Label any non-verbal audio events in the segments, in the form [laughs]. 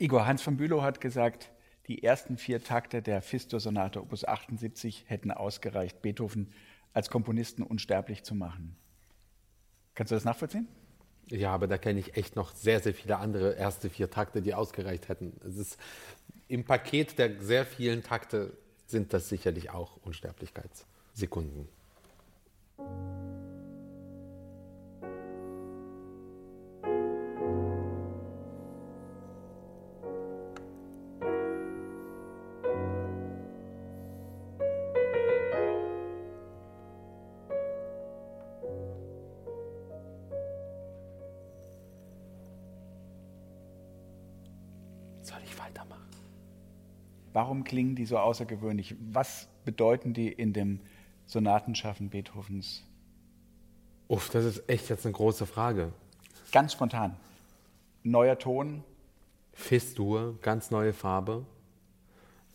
Igor Hans von Bülow hat gesagt, die ersten vier Takte der Fistur-Sonate Opus 78 hätten ausgereicht, Beethoven als Komponisten unsterblich zu machen. Kannst du das nachvollziehen? Ja, aber da kenne ich echt noch sehr, sehr viele andere erste vier Takte, die ausgereicht hätten. Es ist im Paket der sehr vielen Takte sind das sicherlich auch Unsterblichkeitssekunden. Warum klingen die so außergewöhnlich? Was bedeuten die in dem Sonatenschaffen Beethovens? Uff, das ist echt jetzt eine große Frage. Ganz spontan. Neuer Ton. Fistur, ganz neue Farbe.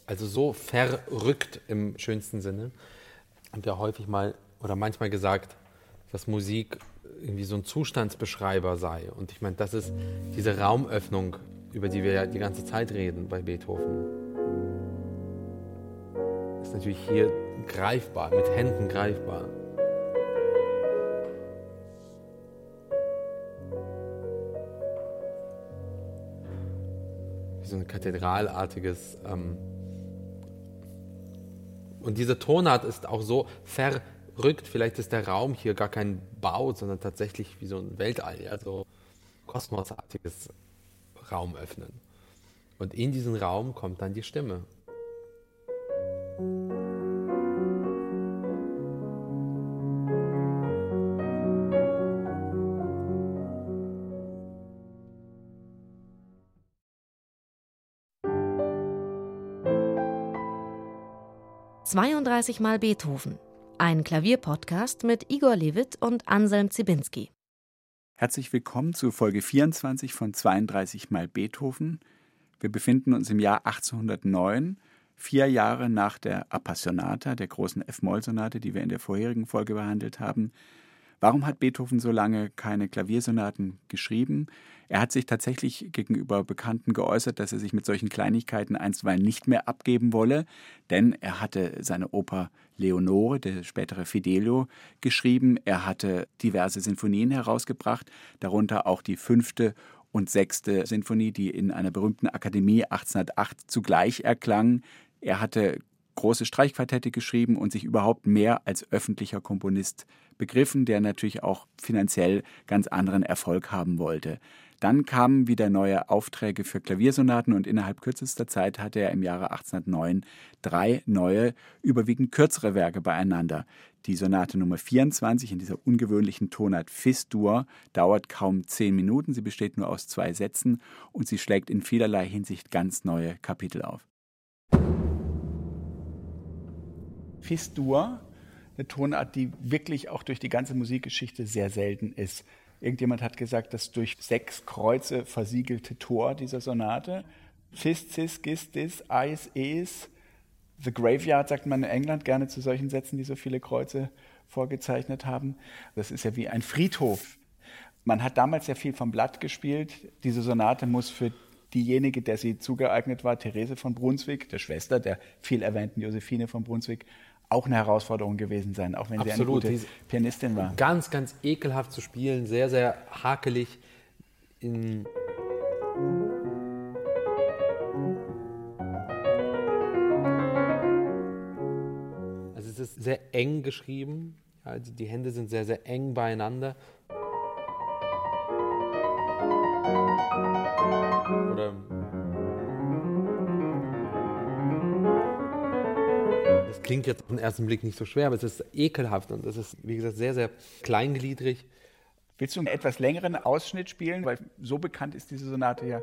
Also so verrückt im schönsten Sinne. Und ja häufig mal oder manchmal gesagt, dass Musik irgendwie so ein Zustandsbeschreiber sei. Und ich meine, das ist diese Raumöffnung, über die wir ja die ganze Zeit reden bei Beethoven natürlich hier greifbar, mit Händen greifbar. Wie so ein kathedralartiges. Ähm und diese Tonart ist auch so verrückt. Vielleicht ist der Raum hier gar kein Bau, sondern tatsächlich wie so ein Weltall, ja, so kosmosartiges Raum öffnen. Und in diesen Raum kommt dann die Stimme. 32 Mal Beethoven. Ein Klavierpodcast mit Igor Levit und Anselm Zibinski. Herzlich willkommen zu Folge 24 von 32 Mal Beethoven. Wir befinden uns im Jahr 1809, vier Jahre nach der Appassionata, der großen F-Moll-Sonate, die wir in der vorherigen Folge behandelt haben. Warum hat Beethoven so lange keine Klaviersonaten geschrieben? Er hat sich tatsächlich gegenüber Bekannten geäußert, dass er sich mit solchen Kleinigkeiten einstweilen nicht mehr abgeben wolle, denn er hatte seine Oper Leonore, der spätere Fidelio, geschrieben. Er hatte diverse Sinfonien herausgebracht, darunter auch die fünfte und sechste Sinfonie, die in einer berühmten Akademie 1808 zugleich erklang. Er hatte große Streichquartette geschrieben und sich überhaupt mehr als öffentlicher Komponist begriffen, der natürlich auch finanziell ganz anderen Erfolg haben wollte. Dann kamen wieder neue Aufträge für Klaviersonaten und innerhalb kürzester Zeit hatte er im Jahre 1809 drei neue, überwiegend kürzere Werke beieinander. Die Sonate Nummer 24 in dieser ungewöhnlichen Tonart Fis-Dur dauert kaum zehn Minuten. Sie besteht nur aus zwei Sätzen und sie schlägt in vielerlei Hinsicht ganz neue Kapitel auf. Fis-Dur, eine Tonart, die wirklich auch durch die ganze Musikgeschichte sehr selten ist. Irgendjemand hat gesagt, das durch sechs Kreuze versiegelte Tor dieser Sonate. Fis, cis, gis, dis, eis, es. The Graveyard sagt man in England gerne zu solchen Sätzen, die so viele Kreuze vorgezeichnet haben. Das ist ja wie ein Friedhof. Man hat damals sehr viel vom Blatt gespielt. Diese Sonate muss für diejenige, der sie zugeeignet war, Therese von Brunswick, der Schwester der viel erwähnten Josephine von Brunswick, auch eine Herausforderung gewesen sein, auch wenn Absolut. sie eine gute Pianistin war. Ganz, ganz ekelhaft zu spielen, sehr, sehr hakelig. In also es ist sehr eng geschrieben. Ja, die, die Hände sind sehr, sehr eng beieinander. Klingt jetzt auf den ersten Blick nicht so schwer, aber es ist ekelhaft und es ist, wie gesagt, sehr, sehr kleingliedrig. Willst du einen etwas längeren Ausschnitt spielen? Weil so bekannt ist diese Sonate ja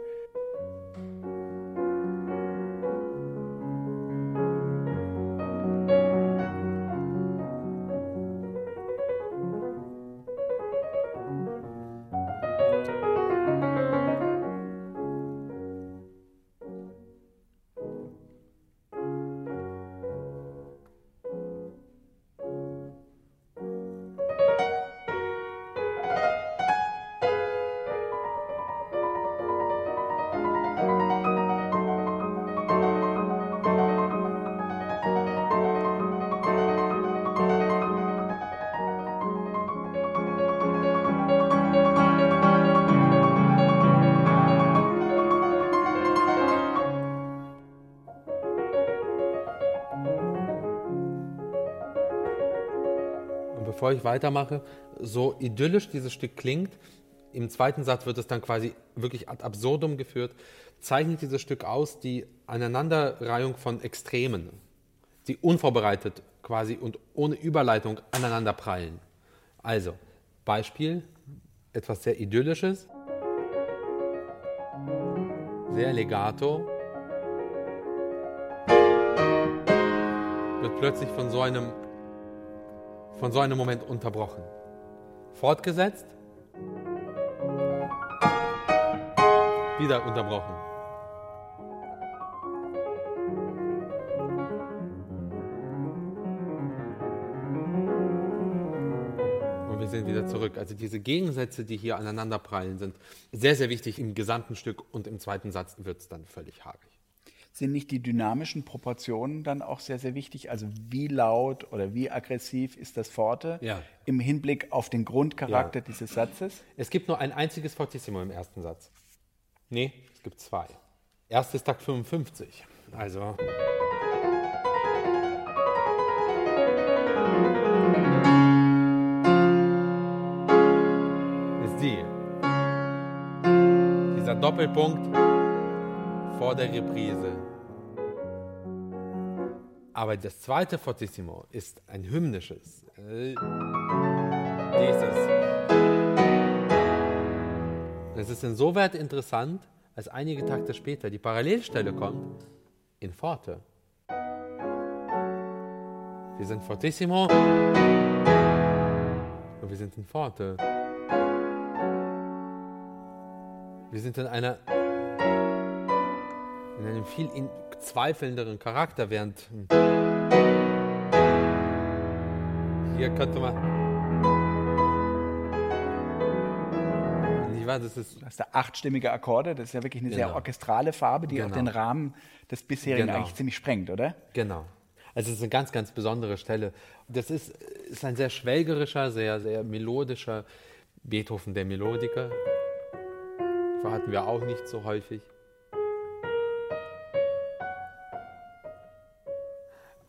bevor ich weitermache, so idyllisch dieses Stück klingt, im zweiten Satz wird es dann quasi wirklich ad absurdum geführt, zeichnet dieses Stück aus die Aneinanderreihung von Extremen, die unvorbereitet quasi und ohne Überleitung aneinander prallen. Also, Beispiel, etwas sehr Idyllisches, sehr legato, wird plötzlich von so einem, von so einem Moment unterbrochen. Fortgesetzt, wieder unterbrochen. Und wir sind wieder zurück. Also diese Gegensätze, die hier aneinanderprallen, sind sehr, sehr wichtig im gesamten Stück und im zweiten Satz wird es dann völlig haarig. Sind nicht die dynamischen Proportionen dann auch sehr, sehr wichtig? Also wie laut oder wie aggressiv ist das Forte Ja. im Hinblick auf den Grundcharakter Ja. dieses Satzes? Es gibt nur ein einziges Fortissimo im ersten Satz. Nee, es gibt zwei. Erstes Takt 55. Also. Ist die. Dieser Doppelpunkt vor der Reprise. Aber das zweite Fortissimo ist ein hymnisches. Äh, Dieses. Es ist insoweit interessant, als einige Takte später die Parallelstelle kommt in Forte. Wir sind Fortissimo und wir sind in Forte. Wir sind in einer in einem viel in zweifelnderen Charakter, während hier könnte man Ich weiß, das ist Du hast da achtstimmige Akkorde, das ist ja wirklich eine sehr Genau. orchestrale Farbe, die auch Genau. den Rahmen des bisherigen Genau. eigentlich ziemlich sprengt, oder? Genau. Also es ist eine ganz, ganz besondere Stelle. Das ist, ist ein sehr schwelgerischer, sehr, sehr melodischer Beethoven, der Melodiker. Hatten wir auch nicht so häufig.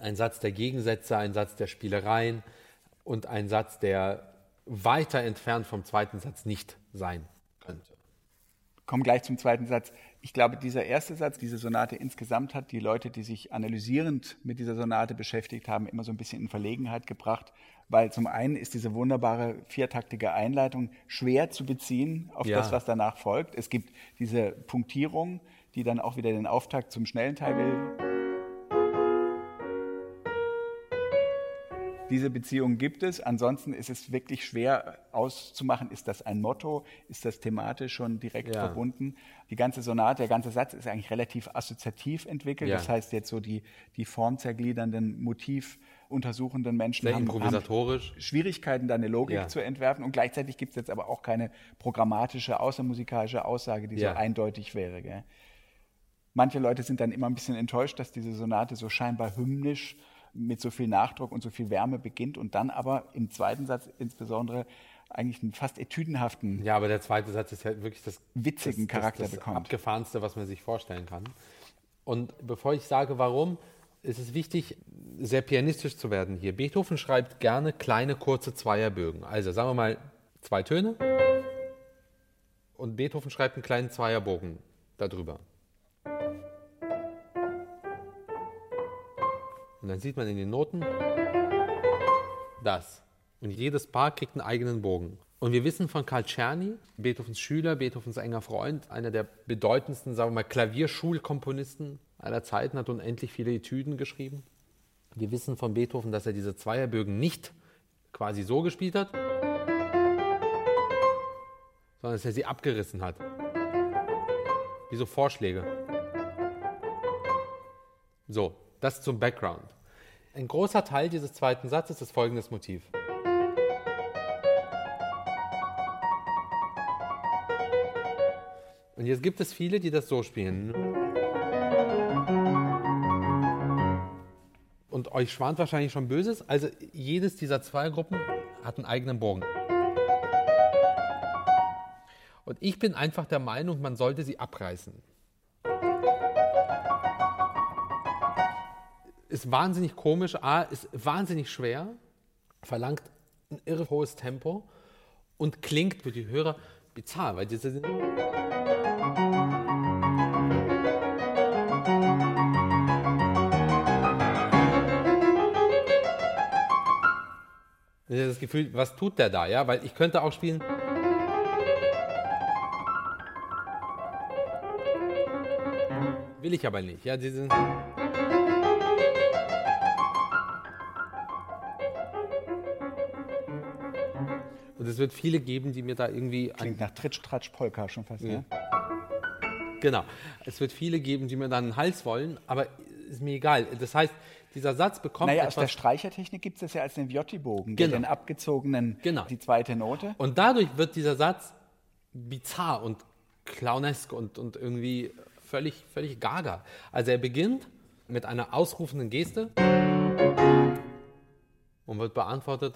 Ein Satz der Gegensätze, ein Satz der Spielereien und ein Satz, der weiter entfernt vom zweiten Satz nicht sein könnte. Kommen gleich zum zweiten Satz. Ich glaube, dieser erste Satz, diese Sonate insgesamt hat die Leute, die sich analysierend mit dieser Sonate beschäftigt haben, immer so ein bisschen in Verlegenheit gebracht, weil zum einen ist diese wunderbare viertaktige Einleitung schwer zu beziehen auf Ja. das, was danach folgt. Es gibt diese Punktierung, die dann auch wieder den Auftakt zum schnellen Teil will. Diese Beziehung gibt es. Ansonsten ist es wirklich schwer auszumachen, ist das ein Motto, ist das thematisch schon direkt Ja. verbunden. Die ganze Sonate, der ganze Satz ist eigentlich relativ assoziativ entwickelt. Ja. Das heißt jetzt so die, die formzergliedernden, motivuntersuchenden Menschen Sehr haben, improvisatorisch. haben Schwierigkeiten, da eine Logik Ja. zu entwerfen. Und gleichzeitig gibt es jetzt aber auch keine programmatische, außermusikalische Aussage, die so eindeutig wäre. Gell? Manche Leute sind dann immer ein bisschen enttäuscht, dass diese Sonate so scheinbar hymnisch mit so viel Nachdruck und so viel Wärme beginnt und dann aber im zweiten Satz insbesondere eigentlich einen fast etüdenhaften Ja, aber der zweite Satz ist ja wirklich das Witzigen das, Charakter das, das bekommt. abgefahrenste, was man sich vorstellen kann. Und bevor ich sage, warum, ist es wichtig, sehr pianistisch zu werden hier. Beethoven schreibt gerne kleine, kurze Zweierbögen. Also sagen wir mal zwei Töne und Beethoven schreibt einen kleinen Zweierbogen darüber. Und dann sieht man in den Noten das. Und jedes Paar kriegt einen eigenen Bogen. Und wir wissen von Karl Czerny, Beethovens Schüler, Beethovens enger Freund, einer der bedeutendsten, sagen wir mal, Klavierschulkomponisten aller Zeiten, hat unendlich viele Etüden geschrieben. Wir wissen von Beethoven, dass er diese Zweierbögen nicht quasi so gespielt hat, sondern dass er sie abgerissen hat. Wie so Vorschläge. So, das zum Background. Ein großer Teil dieses zweiten Satzes ist folgendes Motiv. Und jetzt gibt es viele, die das so spielen. Und euch schwant wahrscheinlich schon Böses. Also jedes dieser zwei Gruppen hat einen eigenen Bogen. Und ich bin einfach der Meinung, man sollte sie abreißen. Ist wahnsinnig komisch, A, ist wahnsinnig schwer, verlangt ein irre hohes Tempo und klingt für die Hörer bizarr, weil diese das Gefühl, was tut der da, ja? Weil ich könnte auch spielen. Will ich aber nicht, ja, diesen. Und es wird viele geben, die mir da irgendwie. Klingt nach Tritsch, Tratsch, Polka schon fast, ja. Genau. Es wird viele geben, die mir dann einen Hals wollen, aber ist mir egal. Das heißt, dieser Satz bekommt. Naja, aus der Streichertechnik gibt es das ja als den Viotti-Bogen, Genau. den abgezogenen, Genau. die zweite Note. Und dadurch wird dieser Satz bizarr und clownesk und, und irgendwie völlig, völlig gaga. Also er beginnt mit einer ausrufenden Geste und wird beantwortet.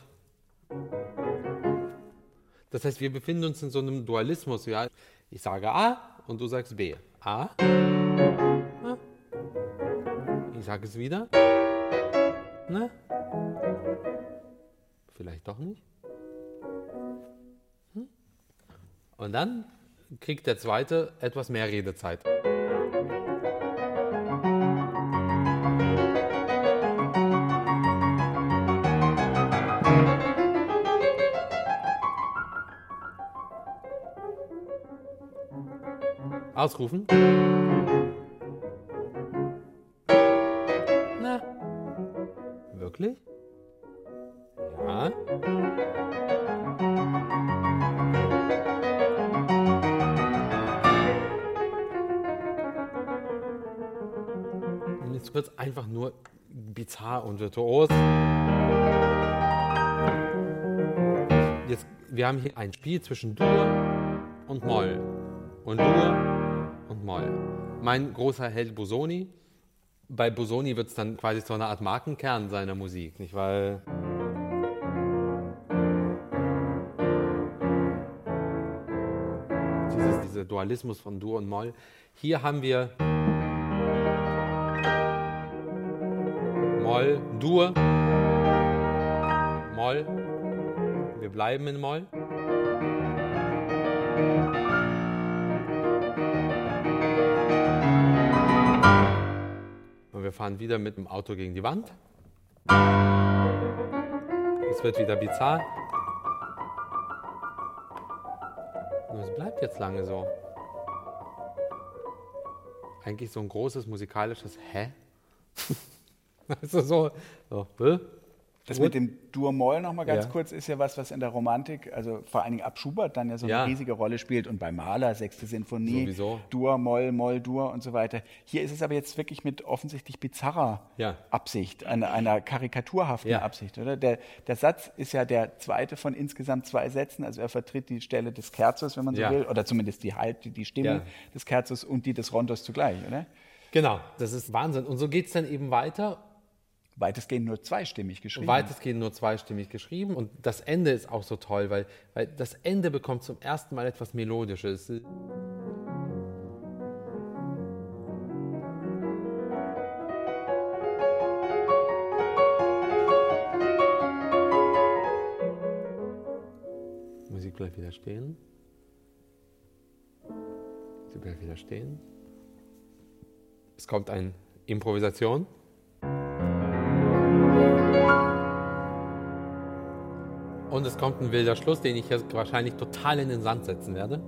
Das heißt, wir befinden uns in so einem Dualismus. Ja? Ich sage A und du sagst B. A. A. Ich sage es wieder. Ne? Vielleicht doch nicht. Und dann kriegt der zweite etwas mehr Redezeit. Ausrufen. Na, wirklich? Ja. Und jetzt wird es einfach nur bizarr und virtuos. Jetzt, wir haben hier ein Spiel zwischen Dur und Moll. Und Dur und Moll. Mein großer Held Busoni. Bei Busoni wird es dann quasi so eine Art Markenkern seiner Musik, nicht? Weil. Dieses, dieser Dualismus von Dur und Moll. Hier haben wir Moll, Dur, Moll. Wir bleiben in Moll. Wir fahren wieder mit dem Auto gegen die Wand. Es wird wieder bizarr. Und es bleibt jetzt lange so. Eigentlich so ein großes musikalisches Hä? [laughs] Also so, so? Das mit dem Dur-Moll nochmal ganz Ja. kurz ist ja was, was in der Romantik, also vor allen Dingen ab Schubert dann ja so Ja. eine riesige Rolle spielt und bei Mahler, Sechste Sinfonie, Sowieso. Dur, Moll, Moll, Dur und so weiter. Hier ist es aber jetzt wirklich mit offensichtlich bizarrer Ja. Absicht, einer, einer karikaturhaften Ja. Absicht, oder? Der, der Satz ist ja der zweite von insgesamt zwei Sätzen, also er vertritt die Stelle des Kerzos, wenn man so Ja. will, oder zumindest die Halt, die, die Stimme Ja. des Kerzos und die des Rondos zugleich, oder? Genau, das ist Wahnsinn. Und so geht es dann eben weiter. Weitestgehend nur zweistimmig geschrieben. Weitestgehend nur zweistimmig geschrieben. Und das Ende ist auch so toll, weil, weil das Ende bekommt zum ersten Mal etwas Melodisches. Musik bleibt wieder stehen. Sie bleibt wieder stehen. Es kommt eine Improvisation. Und es kommt ein wilder Schluss, den ich jetzt wahrscheinlich total in den Sand setzen werde.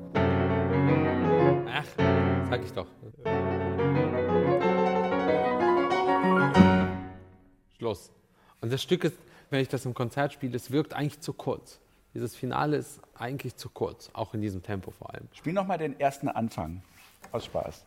Ach, sag ich doch. Schluss. Und das Stück ist, wenn ich das im Konzert spiele, es wirkt eigentlich zu kurz. Dieses Finale ist eigentlich zu kurz, auch in diesem Tempo vor allem. Spiel nochmal den ersten Anfang. Aus Spaß.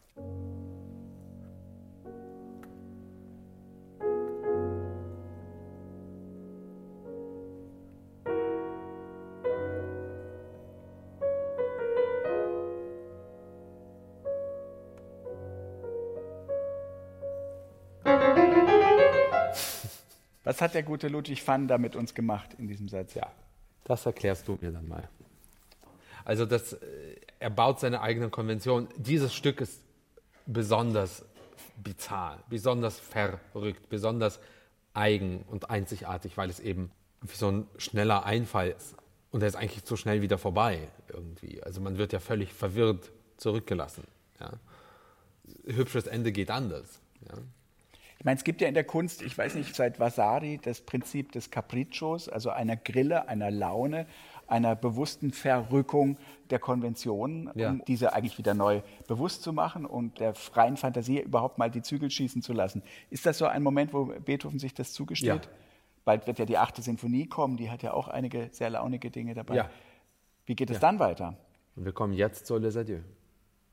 Was hat der gute Ludwig van da mit uns gemacht in diesem Satz? Ja, das erklärst du mir dann mal. Also das, äh, er baut seine eigene Konvention. Dieses Stück ist besonders bizarr, besonders verrückt, besonders eigen und einzigartig, weil es eben so ein schneller Einfall. Und der ist eigentlich so schnell wieder vorbei irgendwie. Also man wird ja völlig verwirrt zurückgelassen. Ja. Hübsches Ende geht anders. Ja. Ich meine, es gibt ja in der Kunst, ich weiß nicht, seit Vasari das Prinzip des Capriccios, also einer Grille, einer Laune, einer bewussten Verrückung der Konventionen, Ja. um diese eigentlich wieder neu bewusst zu machen und der freien Fantasie überhaupt mal die Zügel schießen zu lassen. Ist das so ein Moment, wo Beethoven sich das zugesteht? Ja. Bald wird ja die achte Sinfonie kommen, die hat ja auch einige sehr launige Dinge dabei. Ja. Wie geht es dann weiter? Wir kommen jetzt zu Les Adieux.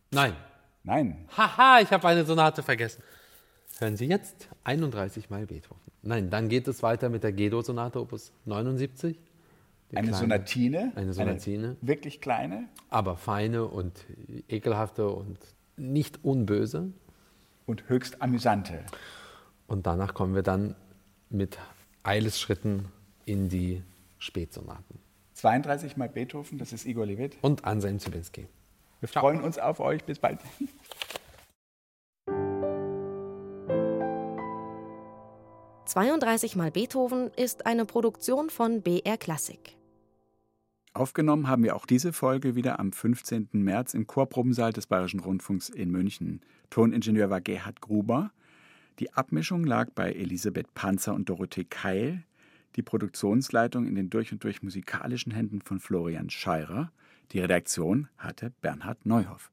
Nein. Nein, Haha, ich habe eine Sonate vergessen. Hören Sie jetzt 31 Mal Beethoven. Nein, dann geht es weiter mit der Gedo-Sonate Opus 79. Die eine kleine, Sonatine. Eine Sonatine. Eine wirklich kleine. Aber feine und ekelhafte und nicht unböse. und höchst amüsante. Und danach kommen wir dann mit Eilesschritten in die Spätsonaten. 32 mal Beethoven, das ist Igor Levit. Und Anselm Zybinski. Wir freuen uns auf euch. Bis bald. »32 mal Beethoven« ist eine Produktion von BR Klassik. Aufgenommen haben wir auch diese Folge wieder am 15. März im Chorprobensaal des Bayerischen Rundfunks in München. Toningenieur war Gerhard Gruber. Die Abmischung lag bei Elisabeth Panzer und Dorothee Keil. Die Produktionsleitung in den durch und durch musikalischen Händen von Florian Scheirer. Die Redaktion hatte Bernhard Neuhoff.